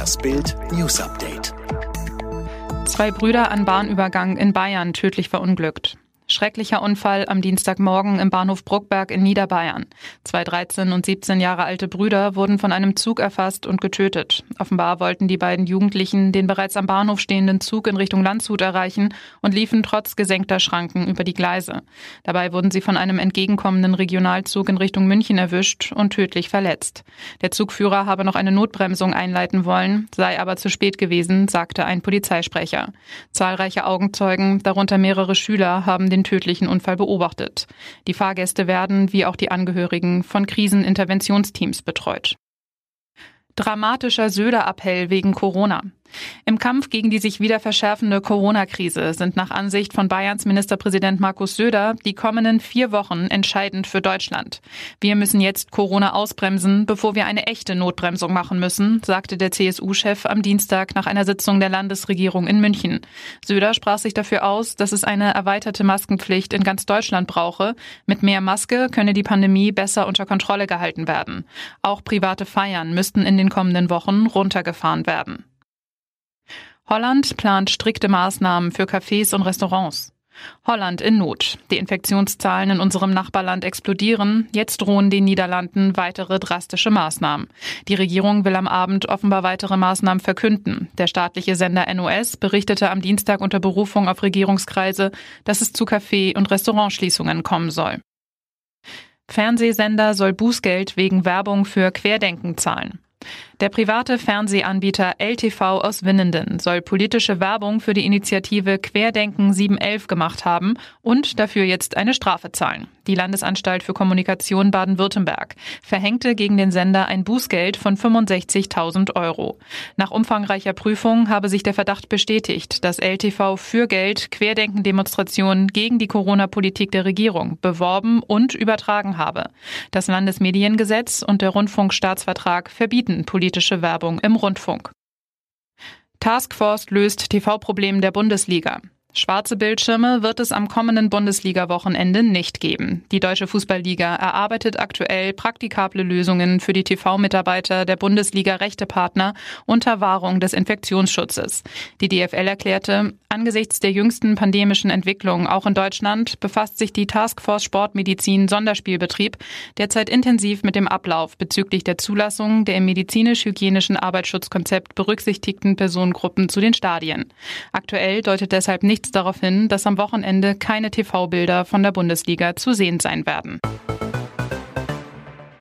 Das Bild News Update. Zwei Brüder an Bahnübergang in Bayern tödlich verunglückt. Schrecklicher Unfall am Dienstagmorgen im Bahnhof Bruckberg in Niederbayern. Zwei 13 und 17 Jahre alte Brüder wurden von einem Zug erfasst und getötet. Offenbar wollten die beiden Jugendlichen den bereits am Bahnhof stehenden Zug in Richtung Landshut erreichen und liefen trotz gesenkter Schranken über die Gleise. Dabei wurden sie von einem entgegenkommenden Regionalzug in Richtung München erwischt und tödlich verletzt. Der Zugführer habe noch eine Notbremsung einleiten wollen, sei aber zu spät gewesen, sagte ein Polizeisprecher. Zahlreiche Augenzeugen, darunter mehrere Schüler, haben den den tödlichen Unfall beobachtet. Die Fahrgäste werden, wie auch die Angehörigen, von Kriseninterventionsteams betreut. Dramatischer Söder-Appell wegen Corona. Im Kampf gegen die sich wieder verschärfende Corona-Krise sind nach Ansicht von Bayerns Ministerpräsident Markus Söder die kommenden vier Wochen entscheidend für Deutschland. Wir müssen jetzt Corona ausbremsen, bevor wir eine echte Notbremsung machen müssen, sagte der CSU-Chef am Dienstag nach einer Sitzung der Landesregierung in München. Söder sprach sich dafür aus, dass es eine erweiterte Maskenpflicht in ganz Deutschland brauche. Mit mehr Maske könne die Pandemie besser unter Kontrolle gehalten werden. Auch private Feiern müssten in den kommenden Wochen runtergefahren werden. Holland plant strikte Maßnahmen für Cafés und Restaurants. Holland in Not. Die Infektionszahlen in unserem Nachbarland explodieren. Jetzt drohen den Niederlanden weitere drastische Maßnahmen. Die Regierung will am Abend offenbar weitere Maßnahmen verkünden. Der staatliche Sender NOS berichtete am Dienstag unter Berufung auf Regierungskreise, dass es zu Café- und Restaurantschließungen kommen soll. Fernsehsender soll Bußgeld wegen Werbung für Querdenken zahlen. Der private Fernsehanbieter LTV aus Winnenden soll politische Werbung für die Initiative Querdenken 711 gemacht haben und dafür jetzt eine Strafe zahlen. Die Landesanstalt für Kommunikation Baden-Württemberg verhängte gegen den Sender ein Bußgeld von 65.000 Euro. Nach umfangreicher Prüfung habe sich der Verdacht bestätigt, dass LTV für Geld Querdenken-Demonstrationen gegen die Corona-Politik der Regierung beworben und übertragen habe. Das Landesmediengesetz und der Rundfunkstaatsvertrag verbieten politische politische Werbung im Rundfunk. Taskforce löst TV-Problem der Bundesliga. Schwarze Bildschirme wird es am kommenden Bundesliga-Wochenende nicht geben. Die Deutsche Fußballliga erarbeitet aktuell praktikable Lösungen für die TV-Mitarbeiter der Bundesliga-Rechtepartner unter Wahrung des Infektionsschutzes. Die DFL erklärte, angesichts der jüngsten pandemischen Entwicklung auch in Deutschland befasst sich die Taskforce Sportmedizin Sonderspielbetrieb derzeit intensiv mit dem Ablauf bezüglich der Zulassung der im medizinisch-hygienischen Arbeitsschutzkonzept berücksichtigten Personengruppen zu den Stadien. Aktuell deutet deshalb nicht nichts darauf hin, dass am Wochenende keine TV-Bilder von der Bundesliga zu sehen sein werden.